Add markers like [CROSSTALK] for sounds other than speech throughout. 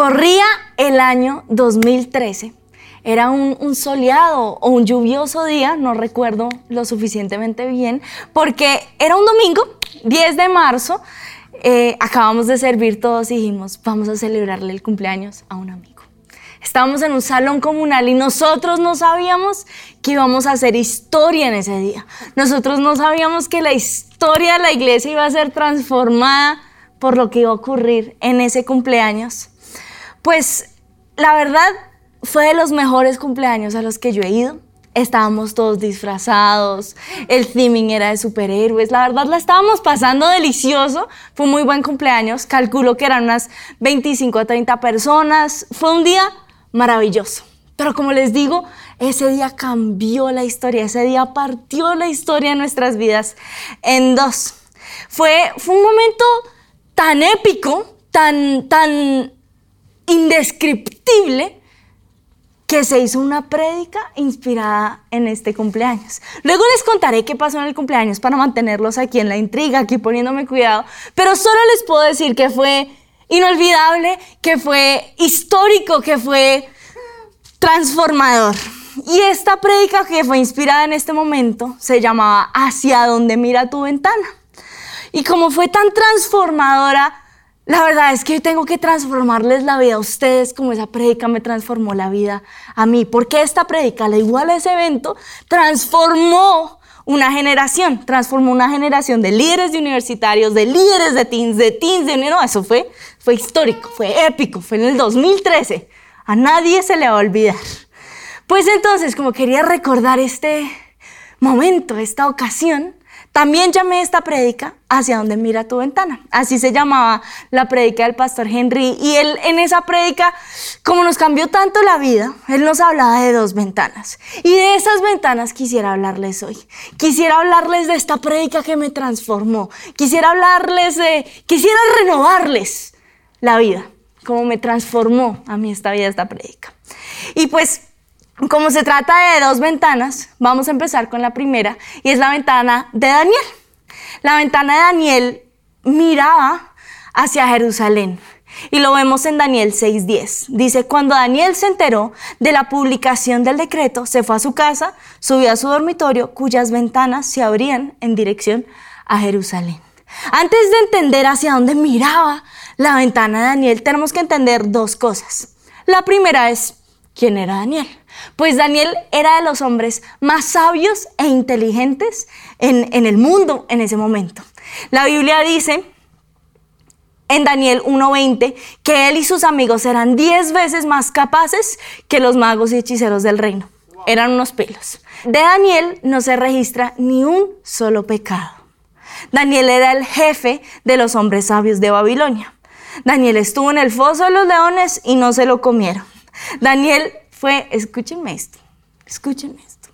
Corría el año 2013. Era un, soleado o un lluvioso día, no recuerdo lo suficientemente bien, porque era un domingo, 10 de marzo, eh, acabamos de servir todos y dijimos, vamos a celebrarle el cumpleaños a un amigo. Estábamos en un salón comunal y nosotros no sabíamos que íbamos a hacer historia en ese día. Nosotros no sabíamos que la historia de la iglesia iba a ser transformada por lo que iba a ocurrir en ese cumpleaños. Pues la verdad fue de los mejores cumpleaños a los que yo he ido. Estábamos todos disfrazados, el theming era de superhéroes, la verdad la estábamos pasando delicioso, fue un muy buen cumpleaños, calculo que eran unas 25 a 30 personas, fue un día maravilloso. Pero como les digo, ese día cambió la historia, ese día partió la historia de nuestras vidas en dos. Fue, fue un momento tan épico, tan, tan indescriptible, que se hizo una prédica inspirada en este cumpleaños. Luego les contaré qué pasó en el cumpleaños para mantenerlos aquí en la intriga, aquí poniéndome cuidado, pero solo les puedo decir que fue inolvidable, que fue histórico, que fue transformador. Y esta prédica que fue inspirada en este momento se llamaba Hacia donde mira tu ventana. Y como fue tan transformadora, la verdad es que tengo que transformarles la vida a ustedes como esa prédica me transformó la vida a mí. Porque esta prédica, al igual a ese evento, transformó una generación, transformó una generación de líderes de universitarios, de líderes de teens, de teens, de... No, eso fue, fue histórico, fue épico, fue en el 2013. A nadie se le va a olvidar. Pues entonces, como quería recordar este momento, esta ocasión, también llamé esta prédica hacia donde mira tu ventana. Así se llamaba la prédica del pastor Henry. Y él en esa prédica, como nos cambió tanto la vida, él nos hablaba de dos ventanas. Y de esas ventanas quisiera hablarles hoy. Quisiera hablarles de esta prédica que me transformó. Quisiera hablarles de, quisiera renovarles la vida, como me transformó a mí esta vida, esta prédica. Y pues como se trata de dos ventanas, vamos a empezar con la primera y es la ventana de Daniel. La ventana de Daniel miraba hacia Jerusalén y lo vemos en Daniel 6:10. Dice, cuando Daniel se enteró de la publicación del decreto, se fue a su casa, subió a su dormitorio cuyas ventanas se abrían en dirección a Jerusalén. Antes de entender hacia dónde miraba la ventana de Daniel, tenemos que entender dos cosas. La primera es, ¿quién era Daniel? Pues Daniel era de los hombres más sabios e inteligentes en, el mundo en ese momento. La Biblia dice en Daniel 1.20 que él y sus amigos eran diez veces más capaces que los magos y hechiceros del reino. Eran unos pelos. De Daniel no se registra ni un solo pecado. Daniel era el jefe de los hombres sabios de Babilonia. Daniel estuvo en el foso de los leones y no se lo comieron. Daniel fue, escúchenme esto, escúchenme esto.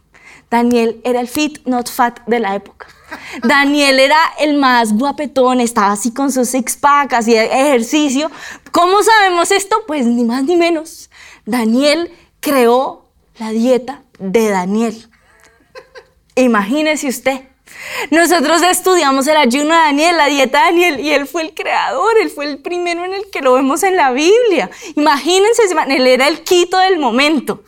Daniel era el fit, not fat de la época. [LAUGHS] Daniel era el más guapetón, estaba así con sus six pack, hacía ejercicio. ¿Cómo sabemos esto? Pues ni más ni menos. Daniel creó la dieta de Daniel. Imagínese usted. Nosotros estudiamos el ayuno de Daniel, la dieta de Daniel, y él fue el creador, él fue el primero en el que lo vemos en la Biblia. Imagínense, él era el quito del momento.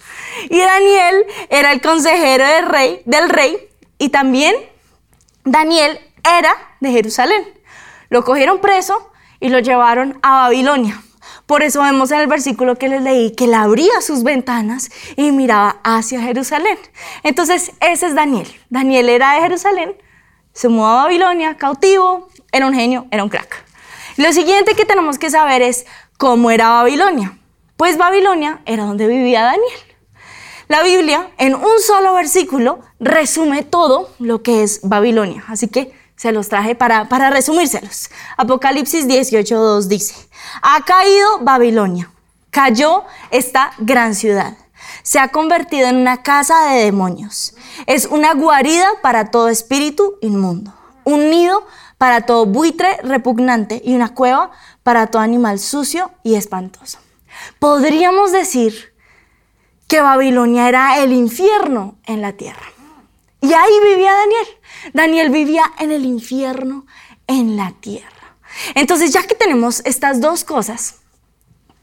Y Daniel era el consejero del rey, del rey, y también Daniel era de Jerusalén. Lo cogieron preso y lo llevaron a Babilonia. Por eso vemos en el versículo que les leí que él abría sus ventanas y miraba hacia Jerusalén. Entonces, ese es Daniel. Daniel era de Jerusalén, se mudó a Babilonia, cautivo, era un genio, era un crack. Lo siguiente que tenemos que saber es cómo era Babilonia. Pues Babilonia era donde vivía Daniel. La Biblia, en un solo versículo, resume todo lo que es Babilonia. Así que se los traje para, para resumírselos. Apocalipsis 18.2 dice, ha caído Babilonia, cayó esta gran ciudad, se ha convertido en una casa de demonios, es una guarida para todo espíritu inmundo, un nido para todo buitre repugnante y una cueva para todo animal sucio y espantoso. Podríamos decir que Babilonia era el infierno en la tierra. Y ahí vivía Daniel. Daniel vivía en el infierno, en la tierra. Entonces, ya que tenemos estas dos cosas,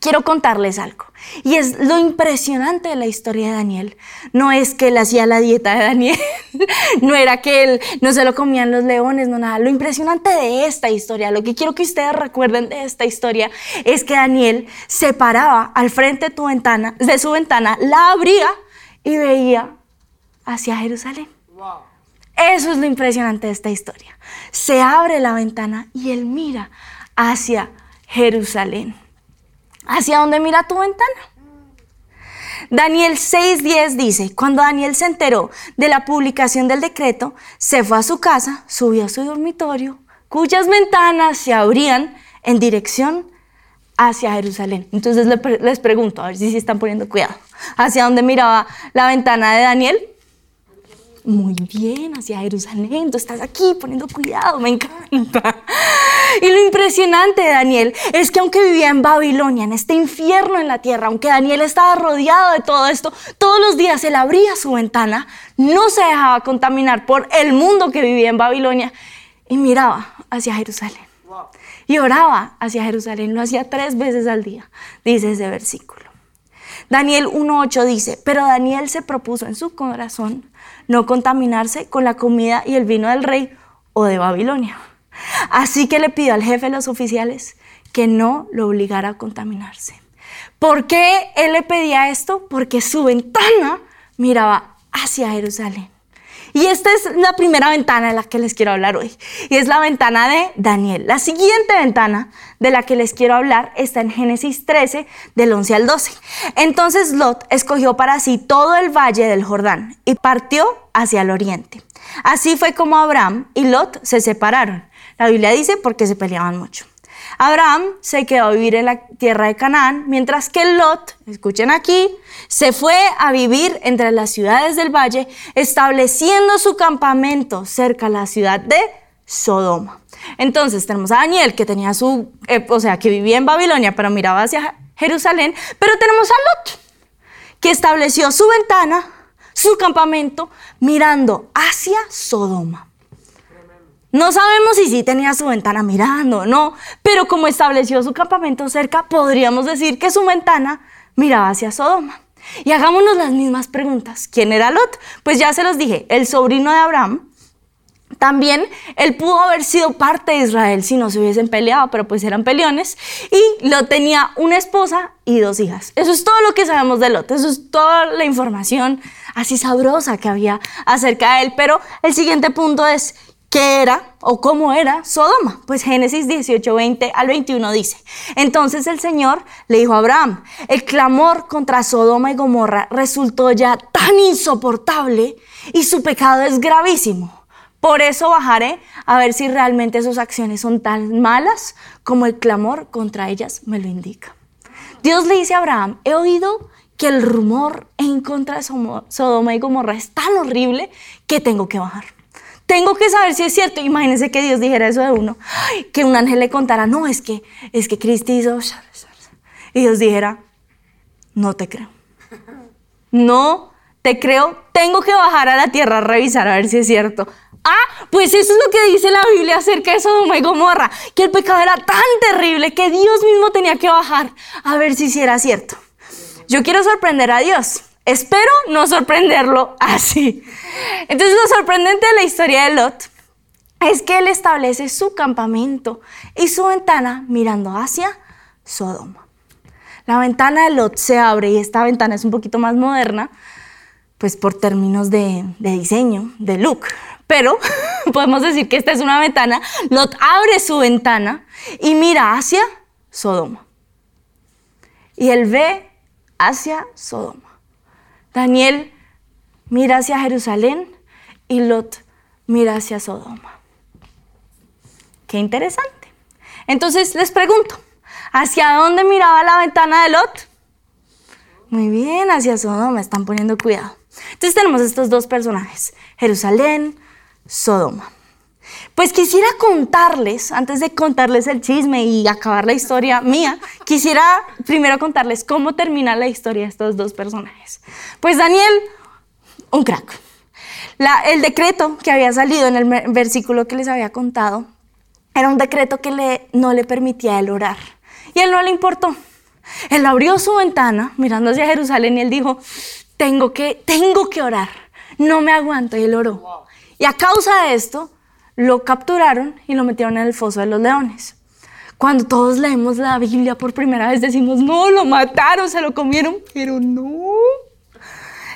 quiero contarles algo. Y es lo impresionante de la historia de Daniel. No es que él hacía la dieta de Daniel, [LAUGHS] no era que él no se lo comían los leones, no nada. Lo impresionante de esta historia, lo que quiero que ustedes recuerden de esta historia, es que Daniel se paraba al frente de, tu ventana, de su ventana, la abría y veía hacia Jerusalén. Eso es lo impresionante de esta historia. Se abre la ventana y él mira hacia Jerusalén. ¿Hacia dónde mira tu ventana? Daniel 6:10 dice, cuando Daniel se enteró de la publicación del decreto, se fue a su casa, subió a su dormitorio, cuyas ventanas se abrían en dirección hacia Jerusalén. Entonces les pregunto, a ver si se están poniendo cuidado. ¿Hacia dónde miraba la ventana de Daniel? Muy bien hacia Jerusalén, tú estás aquí poniendo cuidado, me encanta. Y lo impresionante de Daniel es que aunque vivía en Babilonia, en este infierno en la tierra, aunque Daniel estaba rodeado de todo esto, todos los días él abría su ventana, no se dejaba contaminar por el mundo que vivía en Babilonia y miraba hacia Jerusalén. Y oraba hacia Jerusalén, lo hacía tres veces al día, dice ese versículo. Daniel 1.8 dice, pero Daniel se propuso en su corazón no contaminarse con la comida y el vino del rey o de Babilonia. Así que le pidió al jefe de los oficiales que no lo obligara a contaminarse. ¿Por qué él le pedía esto? Porque su ventana miraba hacia Jerusalén. Y esta es la primera ventana de la que les quiero hablar hoy. Y es la ventana de Daniel. La siguiente ventana de la que les quiero hablar está en Génesis 13, del 11 al 12. Entonces Lot escogió para sí todo el valle del Jordán y partió hacia el oriente. Así fue como Abraham y Lot se separaron. La Biblia dice porque se peleaban mucho. Abraham se quedó a vivir en la tierra de Canaán, mientras que Lot, escuchen aquí, se fue a vivir entre las ciudades del valle, estableciendo su campamento cerca de la ciudad de Sodoma. Entonces tenemos a Daniel que tenía su, eh, o sea, que vivía en Babilonia, pero miraba hacia Jerusalén, pero tenemos a Lot que estableció su ventana, su campamento, mirando hacia Sodoma. No sabemos si sí tenía su ventana mirando o no, pero como estableció su campamento cerca, podríamos decir que su ventana miraba hacia Sodoma. Y hagámonos las mismas preguntas. ¿Quién era Lot? Pues ya se los dije, el sobrino de Abraham. También él pudo haber sido parte de Israel si no se hubiesen peleado, pero pues eran peleones. Y Lot tenía una esposa y dos hijas. Eso es todo lo que sabemos de Lot. Eso es toda la información así sabrosa que había acerca de él. Pero el siguiente punto es, ¿Qué era o cómo era Sodoma? Pues Génesis 18, 20 al 21 dice, entonces el Señor le dijo a Abraham, el clamor contra Sodoma y Gomorra resultó ya tan insoportable y su pecado es gravísimo. Por eso bajaré a ver si realmente sus acciones son tan malas como el clamor contra ellas me lo indica. Dios le dice a Abraham, he oído que el rumor en contra de Sodoma y Gomorra es tan horrible que tengo que bajar. Tengo que saber si es cierto. Imagínense que Dios dijera eso de uno. que un ángel le contara, no, es que, es que Cristo hizo... Y Dios dijera, no te creo. No te creo. Tengo que bajar a la tierra a revisar a ver si es cierto. Ah, pues eso es lo que dice la Biblia acerca de Sodoma y Gomorra, que el pecado era tan terrible que Dios mismo tenía que bajar a ver si era cierto. Yo quiero sorprender a Dios. Espero no sorprenderlo así. Entonces lo sorprendente de la historia de Lot es que él establece su campamento y su ventana mirando hacia Sodoma. La ventana de Lot se abre y esta ventana es un poquito más moderna, pues por términos de, diseño, de look. Pero [LAUGHS] podemos decir que esta es una ventana. Lot abre su ventana y mira hacia Sodoma. Y él ve hacia Sodoma. Daniel mira hacia Jerusalén y Lot mira hacia Sodoma. Qué interesante. Entonces les pregunto, ¿hacia dónde miraba la ventana de Lot? Muy bien, hacia Sodoma, están poniendo cuidado. Entonces tenemos estos dos personajes, Jerusalén, Sodoma. Pues quisiera contarles, antes de contarles el chisme y acabar la historia mía, quisiera primero contarles cómo termina la historia de estos dos personajes. Pues Daniel, un crack. el decreto que había salido en el versículo que les había contado era un decreto que le, no le permitía el orar. Y a él no le importó. Él abrió su ventana mirando hacia Jerusalén y él dijo, tengo que, tengo que orar, no me aguanto. Y él oró. Y a causa de esto, lo capturaron y lo metieron en el foso de los leones. Cuando todos leemos la Biblia por primera vez decimos, no, lo mataron, se lo comieron, pero no.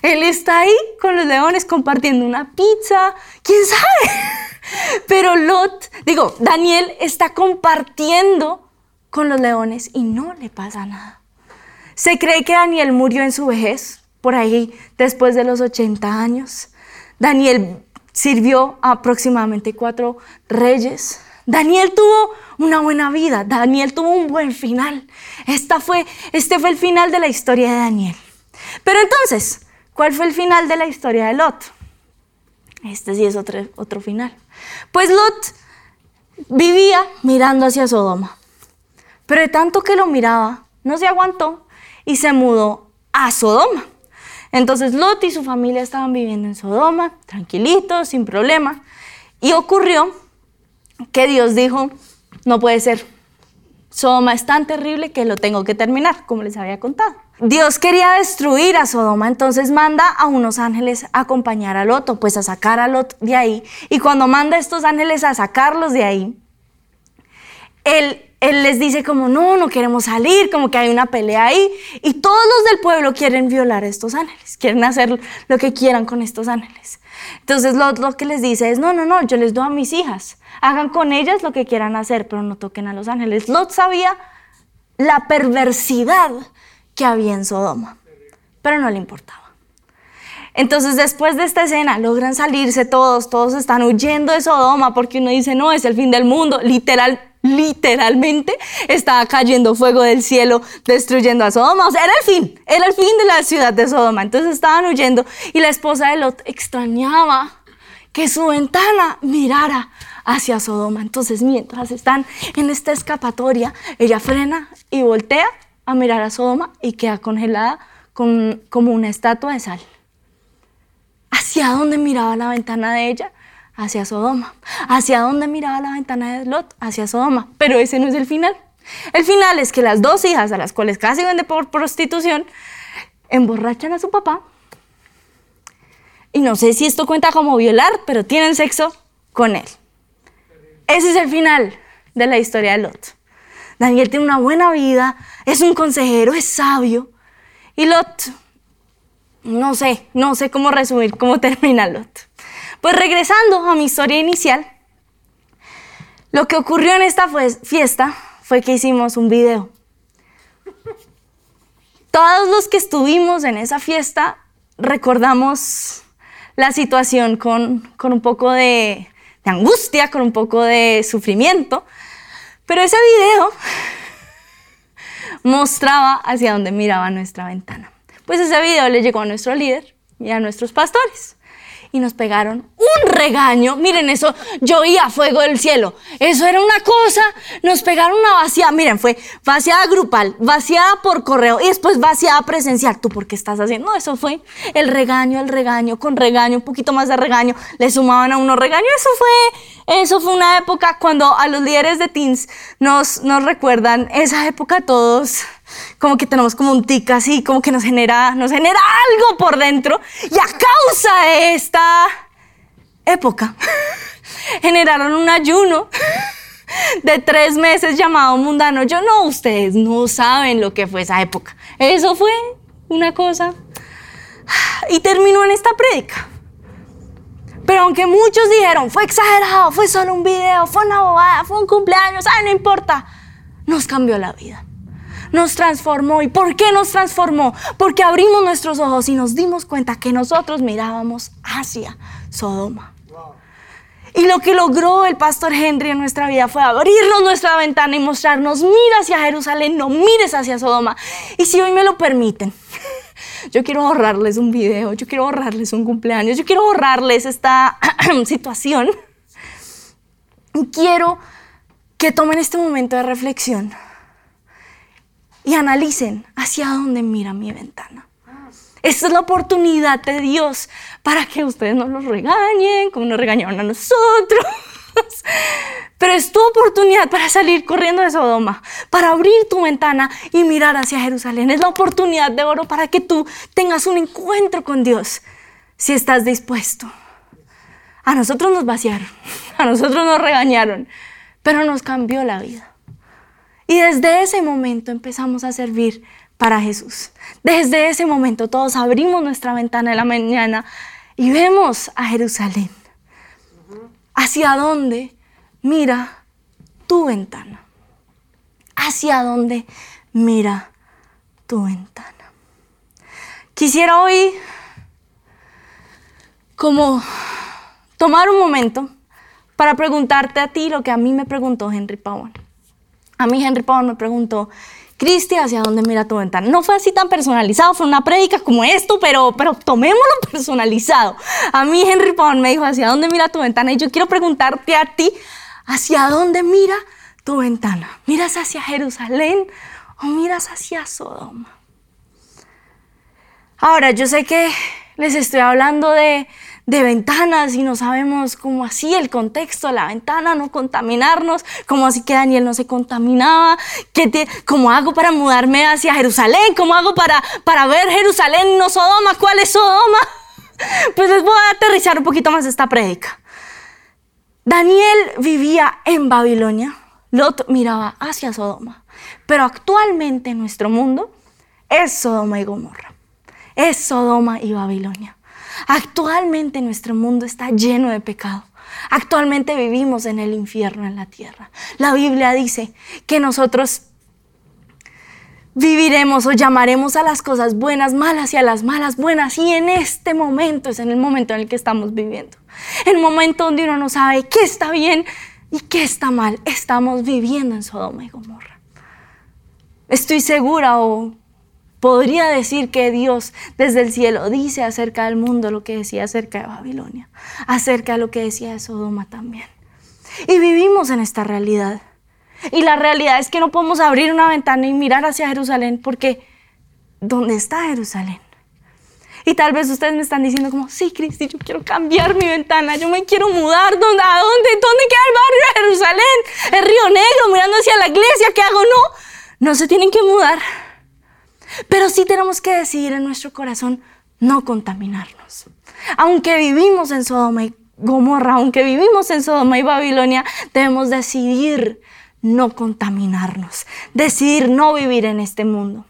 Él está ahí con los leones compartiendo una pizza, quién sabe. [LAUGHS] Pero Lot, digo, Daniel está compartiendo con los leones y no le pasa nada. Se cree que Daniel murió en su vejez, por ahí después de los 80 años. Daniel sirvió a aproximadamente cuatro reyes. Daniel tuvo una buena vida, Daniel tuvo un buen final. Esta fue, este fue el final de la historia de Daniel. Pero entonces, ¿cuál fue el final de la historia de Lot? Este sí es otro, otro final. Pues Lot vivía mirando hacia Sodoma. Pero de tanto que lo miraba, no se aguantó y se mudó a Sodoma. Entonces Lot y su familia estaban viviendo en Sodoma, tranquilitos, sin problema. Y ocurrió que Dios dijo, no puede ser, Sodoma es tan terrible que lo tengo que terminar, como les había contado. Dios quería destruir a Sodoma, entonces manda a unos ángeles a acompañar a Lot, pues a sacar a Lot de ahí. Y cuando manda a estos ángeles a sacarlos de ahí, él él les dice como, no, no queremos salir, como que hay una pelea ahí. Y todos los del pueblo quieren violar estos ángeles, quieren hacer lo que quieran con estos ángeles. Entonces lo, lo que les dice es, no, no, no, yo les doy a mis hijas, hagan con ellas lo que quieran hacer, pero no toquen a los ángeles. Lot sabía la perversidad que había en Sodoma, pero no le importaba. Entonces después de esta escena logran salirse todos, todos están huyendo de Sodoma porque uno dice, no, es el fin del mundo, literal, literalmente estaba cayendo fuego del cielo, destruyendo a Sodoma. O sea, era el fin, era el fin de la ciudad de Sodoma. Entonces estaban huyendo y la esposa de Lot extrañaba que su ventana mirara hacia Sodoma. Entonces, mientras están en esta escapatoria, ella frena y voltea a mirar a Sodoma y queda congelada con, como una estatua de sal. ¿Hacia dónde miraba la ventana de ella? Hacia Sodoma. ¿Hacia dónde miraba la ventana de Lot? Hacia Sodoma. Pero ese no es el final. El final es que las dos hijas a las cuales casi vende por prostitución emborrachan a su papá. Y no sé si esto cuenta como violar, pero tienen sexo con él. Ese es el final de la historia de Lot. Daniel tiene una buena vida, es un consejero, es sabio. Y Lot, no sé, no sé cómo resumir cómo [LAUGHS] termina Lot. Pues regresando a mi historia inicial, lo que ocurrió en esta fiesta fue que hicimos un video. Todos los que estuvimos en esa fiesta recordamos la situación con, un poco de, de angustia, con un poco de sufrimiento, pero ese video [LAUGHS] mostraba hacia dónde miraba nuestra ventana. Pues ese video le llegó a nuestro líder y a nuestros pastores y nos pegaron un regaño. Miren eso, yo a fuego del cielo. Eso era una cosa. Nos pegaron una vaciada. Miren, fue vaciada grupal, vaciada por correo y después vaciada presencial. ¿Tú por qué estás haciendo? eso fue el regaño, el regaño, con regaño, un poquito más de regaño. Le sumaban a uno regaño. Eso fue, eso fue una época cuando a los líderes de teens nos, nos recuerdan esa época todos como que tenemos como un tic así, como que nos genera, nos genera algo por dentro. Y a causa de esta época, [LAUGHS] generaron un ayuno de tres meses llamado mundano. Yo no, ustedes no saben lo que fue esa época. Eso fue una cosa. [SIGHS] Y terminó en esta prédica. Pero aunque muchos dijeron, fue exagerado, fue solo un video, fue una bobada, fue un cumpleaños, ay, no importa, nos cambió la vida nos transformó. ¿Y por qué nos transformó? Porque abrimos nuestros ojos y nos dimos cuenta que nosotros mirábamos hacia Sodoma. Y lo que logró el pastor Henry en nuestra vida fue abrirnos nuestra ventana y mostrarnos, mira hacia Jerusalén, no mires hacia Sodoma. Y si hoy me lo permiten, [LAUGHS] yo quiero ahorrarles un video, yo quiero ahorrarles un cumpleaños, yo quiero ahorrarles esta [CLEARS THROAT] situación. Quiero que tomen este momento de reflexión y analicen hacia dónde mira mi ventana. Esta es la oportunidad de Dios para que ustedes no los regañen como nos regañaron a nosotros. [LAUGHS] Pero es tu oportunidad para salir corriendo de Sodoma, para abrir tu ventana y mirar hacia Jerusalén. Es la oportunidad de oro para que tú tengas un encuentro con Dios, si estás dispuesto. A nosotros nos vaciaron, [LAUGHS] a nosotros nos regañaron, pero nos cambió la vida. Y desde ese momento empezamos a servir para Jesús. Desde ese momento todos abrimos nuestra ventana de la mañana y vemos a Jerusalén. ¿Hacia dónde mira tu ventana? ¿Hacia dónde mira tu ventana? Quisiera hoy como tomar un momento para preguntarte a ti lo que a mí me preguntó Henry Pavón. A mí Henry Pavón me preguntó, Cristi, ¿hacia dónde mira tu ventana? No fue así tan personalizado, fue una prédica como esto, pero, pero tomémoslo [LAUGHS] personalizado. A mí Henry Pavón me dijo, ¿hacia dónde mira tu ventana? Y yo quiero preguntarte a ti, ¿hacia dónde mira tu ventana? ¿Miras hacia Jerusalén o miras hacia Sodoma? Ahora, yo sé que les estoy hablando de, de ventanas y no sabemos cómo así el contexto la ventana, no contaminarnos, cómo así que Daniel no se contaminaba, ¿Qué cómo hago para mudarme hacia Jerusalén, cómo hago para, para ver Jerusalén, no Sodoma, ¿cuál es Sodoma? [LAUGHS] Pues les voy a aterrizar un poquito más esta prédica. Daniel vivía en Babilonia, Lot miraba hacia Sodoma, pero actualmente en nuestro mundo es Sodoma y Gomorra, es Sodoma y Babilonia. Actualmente nuestro mundo está lleno de pecado. Actualmente vivimos en el infierno en la tierra. La Biblia dice que nosotros viviremos o llamaremos a las cosas buenas malas y a las malas buenas. Y en este momento es en el momento en el que estamos viviendo. El momento donde uno no sabe qué está bien y qué está mal. Estamos viviendo en Sodoma y Gomorra. Estoy segura o Podría decir que Dios desde el cielo dice acerca del mundo lo que decía acerca de Babilonia, acerca de lo que decía de Sodoma también. Y vivimos en esta realidad. Y la realidad es que no podemos abrir una ventana y mirar hacia Jerusalén porque ¿dónde está Jerusalén? Y tal vez ustedes me están diciendo como, sí, Cristi, yo quiero cambiar mi ventana, yo me quiero mudar. ¿Dónde, ¿A dónde? ¿Dónde queda el barrio de Jerusalén? El Río Negro, mirando hacia la iglesia, ¿qué hago? No, no se tienen que mudar. Pero sí tenemos que decidir en nuestro corazón no contaminarnos. Aunque vivimos en Sodoma y Gomorra, aunque vivimos en Sodoma y Babilonia, debemos decidir no contaminarnos, decidir no vivir en este mundo.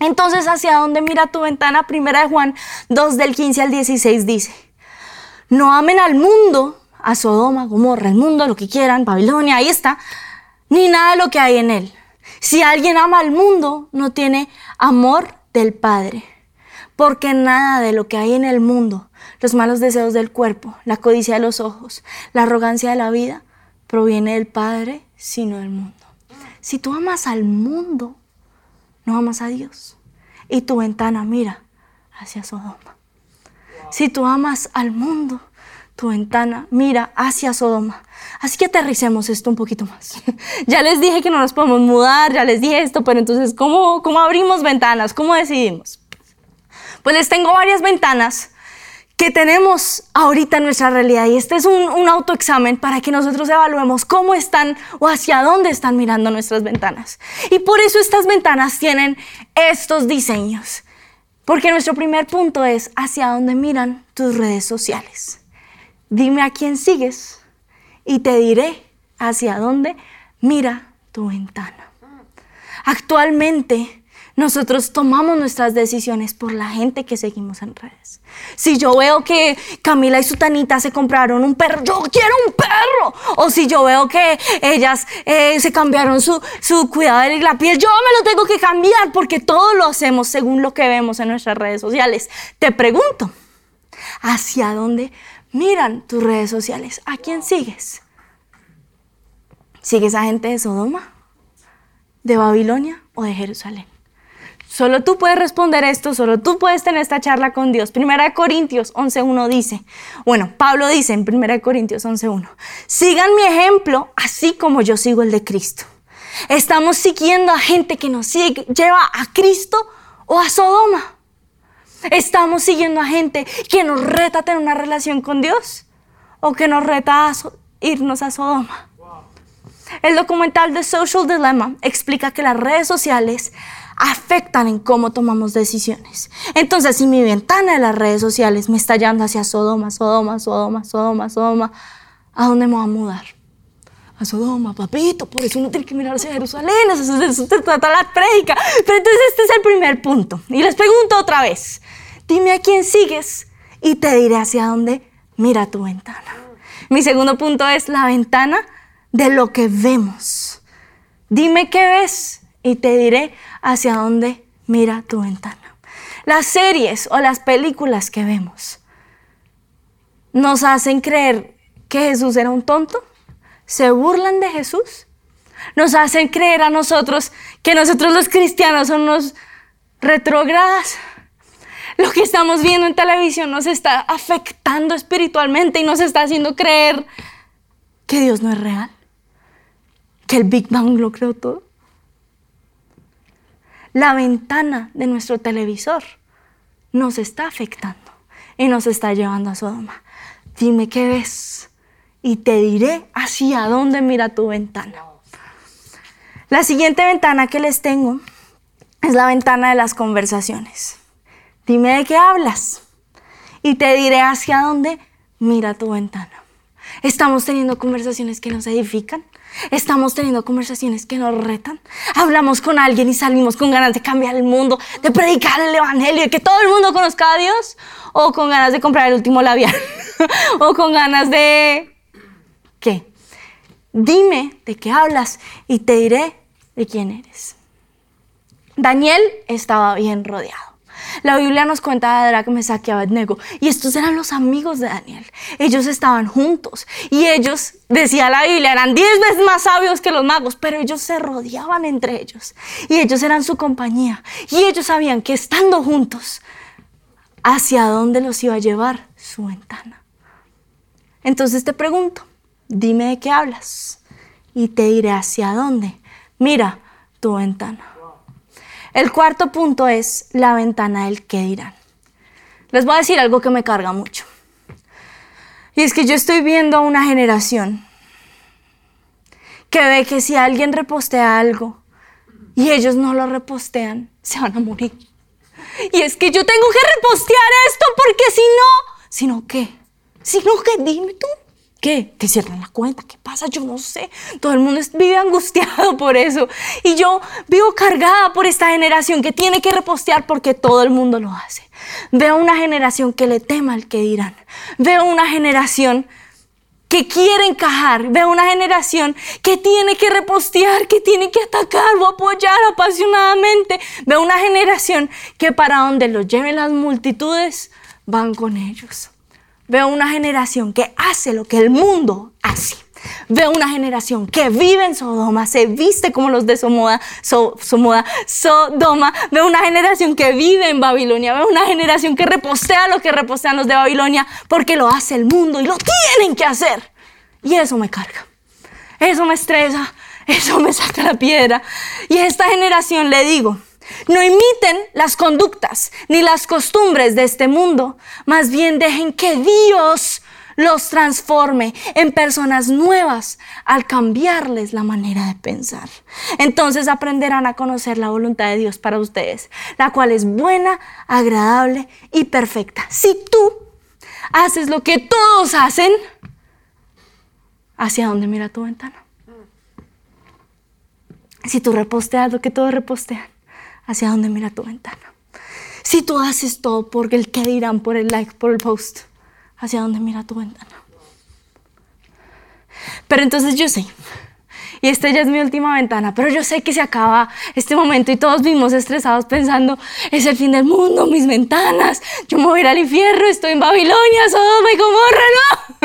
Entonces, ¿hacia dónde mira tu ventana? Primera de Juan 2 del 15 al 16 dice, no amen al mundo, a Sodoma, Gomorra, el mundo, lo que quieran, Babilonia, ahí está, ni nada de lo que hay en él. Si alguien ama al mundo, no tiene amor del Padre. Porque nada de lo que hay en el mundo, los malos deseos del cuerpo, la codicia de los ojos, la arrogancia de la vida, proviene del Padre, sino del mundo. Si tú amas al mundo, no amas a Dios. Y tu ventana mira hacia Sodoma. Si tú amas al mundo, tu ventana mira hacia Sodoma. Así que aterricemos esto un poquito más. [LAUGHS] ya les dije que no nos podemos mudar, ya les dije esto, pero entonces, ¿cómo, cómo abrimos ventanas? ¿Cómo decidimos? Pues les tengo varias ventanas que tenemos ahorita en nuestra realidad y este es un, un autoexamen para que nosotros evaluemos cómo están o hacia dónde están mirando nuestras ventanas. Y por eso estas ventanas tienen estos diseños. Porque nuestro primer punto es hacia dónde miran tus redes sociales. Dime a quién sigues y te diré hacia dónde mira tu ventana. Actualmente nosotros tomamos nuestras decisiones por la gente que seguimos en redes. Si yo veo que Camila y su Tanita se compraron un perro, yo quiero un perro. O si yo veo que ellas eh, se cambiaron su, su cuidado de la piel, yo me lo tengo que cambiar porque todo lo hacemos según lo que vemos en nuestras redes sociales. Te pregunto, ¿hacia dónde miran tus redes sociales. ¿A quién sigues? ¿Sigues a gente de Sodoma, de Babilonia o de Jerusalén? Solo tú puedes responder esto, solo tú puedes tener esta charla con Dios. Primera de Corintios 11.1 dice, bueno, Pablo dice en Primera de Corintios 11.1, sigan mi ejemplo así como yo sigo el de Cristo. Estamos siguiendo a gente que nos sigue, lleva a Cristo o a Sodoma. Estamos siguiendo a gente que nos reta a tener una relación con Dios o que nos reta a irnos a Sodoma. El documental The Social Dilemma explica que las redes sociales afectan en cómo tomamos decisiones. Entonces, si mi ventana de las redes sociales me está llevando hacia Sodoma, Sodoma, Sodoma, Sodoma, Sodoma, ¿a dónde me voy a mudar? A Sodoma, papito, por eso uno tiene que mirar hacia Jerusalén, eso, eso te trata la prédica. Pero entonces este es el primer punto. Y les pregunto otra vez, dime a quién sigues y te diré hacia dónde mira tu ventana. Mi segundo punto es la ventana de lo que vemos. Dime qué ves y te diré hacia dónde mira tu ventana. Las series o las películas que vemos nos hacen creer que Jesús era un tonto, se burlan de Jesús, nos hacen creer a nosotros que nosotros los cristianos somos retrógradas. Lo que estamos viendo en televisión nos está afectando espiritualmente y nos está haciendo creer que Dios no es real, que el Big Bang lo creó todo la ventana de nuestro televisor nos está afectando y nos está llevando a Sodoma. Dime qué ves y te diré hacia dónde mira tu ventana. La siguiente ventana que les tengo es la ventana de las conversaciones. Dime de qué hablas y te diré hacia dónde mira tu ventana. Estamos teniendo conversaciones que nos edifican, Estamos teniendo conversaciones que nos retan. Hablamos con alguien y salimos con ganas de cambiar el mundo, de predicar el evangelio, de que todo el mundo conozca a Dios, o con ganas de comprar el último labial, [LAUGHS] o con ganas de... ¿Qué? Dime de qué hablas y te diré de quién eres. Daniel estaba bien rodeado. La Biblia nos cuenta de Drac, Mesach y Abednego. Y estos eran los amigos de Daniel. Ellos estaban juntos. Y ellos, decía la Biblia, eran diez veces más sabios que los magos. Pero ellos se rodeaban entre ellos. Y ellos eran su compañía. Y ellos sabían que estando juntos, hacia dónde los iba a llevar su ventana. Entonces te pregunto, dime de qué hablas. Y te diré hacia dónde. Mira tu ventana. El cuarto punto es la ventana del qué dirán. Les voy a decir algo que me carga mucho. Y es que yo estoy viendo a una generación que ve que si alguien repostea algo y ellos no lo repostean, se van a morir. Y es que yo tengo que repostear esto porque si no, si no qué, si no qué, dime tú. ¿Qué? ¿Te cierran la cuenta? ¿Qué pasa? Yo no sé. Todo el mundo vive angustiado [LAUGHS] por eso. Y yo vivo cargada por esta generación que tiene que repostear porque todo el mundo lo hace. Veo una generación que le tema al que dirán. Veo una generación que quiere encajar. Veo una generación que tiene que repostear, que tiene que atacar o apoyar apasionadamente. Veo una generación que para donde los lleven las multitudes van con ellos. Veo una generación que hace lo que el mundo hace. Veo una generación que vive en Sodoma, se viste como los de Somoda, Somoda, Sodoma. Veo una generación que vive en Babilonia. Veo una generación que repostea lo que repostean los de Babilonia porque lo hace el mundo y lo tienen que hacer. Y eso me carga. Eso me estresa. Eso me saca la piedra. Y a esta generación le digo, no imiten las conductas ni las costumbres de este mundo, más bien dejen que Dios los transforme en personas nuevas al cambiarles la manera de pensar. Entonces aprenderán a conocer la voluntad de Dios para ustedes, la cual es buena, agradable y perfecta. Si tú haces lo que todos hacen, ¿hacia dónde mira tu ventana? Si tú reposteas lo que todos repostean, hacia dónde mira tu ventana. Si tú haces todo por el que dirán, por el like, por el post, hacia dónde mira tu ventana. Pero entonces yo sé, y esta ya es mi última ventana, pero yo sé que se acaba este momento y todos vimos estresados pensando, es el fin del mundo, mis ventanas, yo me voy a al infierno, estoy en Babilonia, Sodoma y Gomorra, no.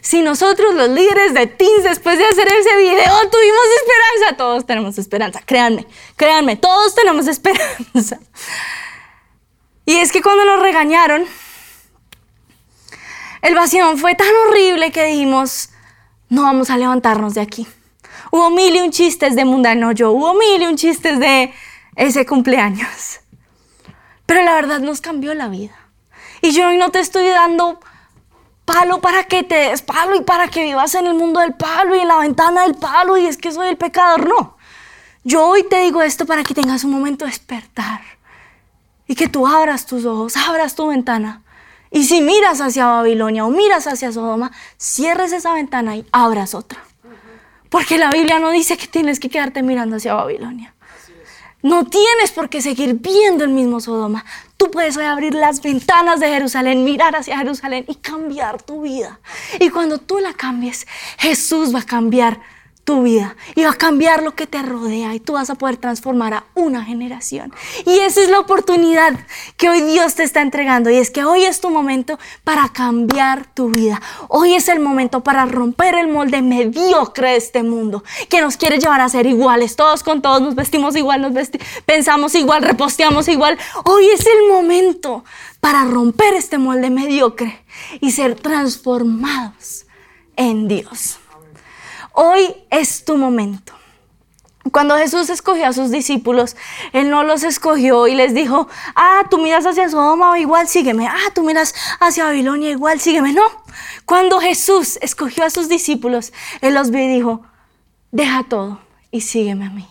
Si nosotros los líderes de Teens después de hacer ese video tuvimos esperanza, todos tenemos esperanza, créanme, créanme, todos tenemos esperanza. Y es que cuando nos regañaron, el vacío fue tan horrible que dijimos, no vamos a levantarnos de aquí. Hubo mil y un chistes de mundano yo, hubo mil y un chistes de ese cumpleaños. Pero la verdad nos cambió la vida. Y yo hoy no te estoy dando palo para que te des palo y para que vivas en el mundo del palo y en la ventana del palo y es que soy el pecador. No. Yo hoy te digo esto para que tengas un momento de despertar y que tú abras tus ojos, abras tu ventana. Y si miras hacia Babilonia o miras hacia Sodoma, cierres esa ventana y abras otra. Porque la Biblia no dice que tienes que quedarte mirando hacia Babilonia. No tienes por qué seguir viendo el mismo Sodoma. Tú puedes abrir las ventanas de Jerusalén, mirar hacia Jerusalén y cambiar tu vida. Y cuando tú la cambies, Jesús va a cambiar tu vida y va a cambiar lo que te rodea y tú vas a poder transformar a una generación. Y esa es la oportunidad que hoy Dios te está entregando y es que hoy es tu momento para cambiar tu vida. Hoy es el momento para romper el molde mediocre de este mundo que nos quiere llevar a ser iguales, todos con todos, nos vestimos igual, nos pensamos igual, reposteamos igual. Hoy es el momento para romper este molde mediocre y ser transformados en Dios. Hoy es tu momento. Cuando Jesús escogió a sus discípulos, Él no los escogió y les dijo, ah, tú miras hacia Sodoma, igual sígueme, ah, tú miras hacia Babilonia, igual sígueme. No, cuando Jesús escogió a sus discípulos, Él los vio y dijo, deja todo y sígueme a mí.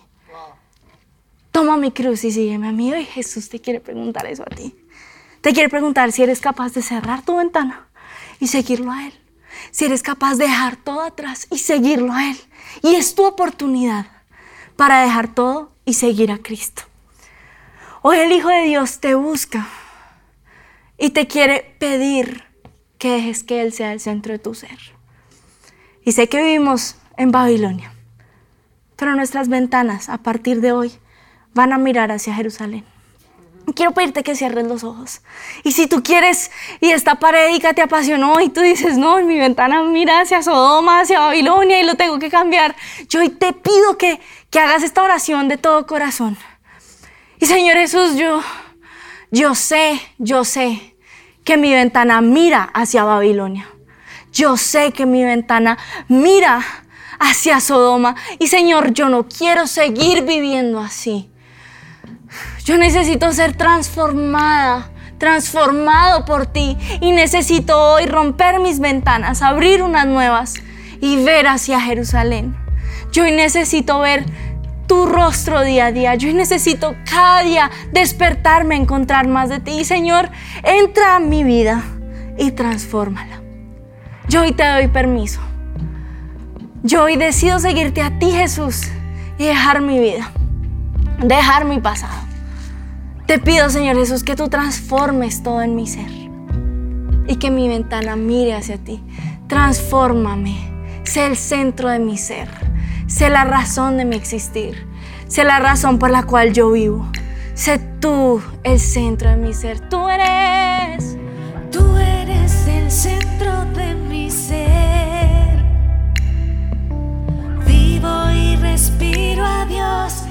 Toma mi cruz y sígueme a mí. Hoy Jesús te quiere preguntar eso a ti. Te quiere preguntar si eres capaz de cerrar tu ventana y seguirlo a Él si eres capaz de dejar todo atrás y seguirlo a Él. Y es tu oportunidad para dejar todo y seguir a Cristo. Hoy el Hijo de Dios te busca y te quiere pedir que dejes que Él sea el centro de tu ser. Y sé que vivimos en Babilonia, pero nuestras ventanas a partir de hoy van a mirar hacia Jerusalén quiero pedirte que cierres los ojos. Y si tú quieres y esta parédica te apasionó y tú dices, no, mi ventana mira hacia Sodoma, hacia Babilonia y lo tengo que cambiar, yo te pido que, que hagas esta oración de todo corazón. Y Señor Jesús, yo, yo sé, yo sé que mi ventana mira hacia Babilonia. Yo sé que mi ventana mira hacia Sodoma. Y Señor, yo no quiero seguir viviendo así. Yo necesito ser transformada, transformado por ti. Y necesito hoy romper mis ventanas, abrir unas nuevas y ver hacia Jerusalén. Yo necesito ver tu rostro día a día. Yo necesito cada día despertarme, encontrar más de ti. Señor, entra a mi vida y transfórmala. Yo hoy te doy permiso. Yo hoy decido seguirte a ti, Jesús, y dejar mi vida, dejar mi pasado. Te pido, Señor Jesús, que tú transformes todo en mi ser y que mi ventana mire hacia ti. Transfórmame, sé el centro de mi ser, sé la razón de mi existir, sé la razón por la cual yo vivo. Sé tú el centro de mi ser, tú eres, tú eres el centro de mi ser. Vivo y respiro a Dios.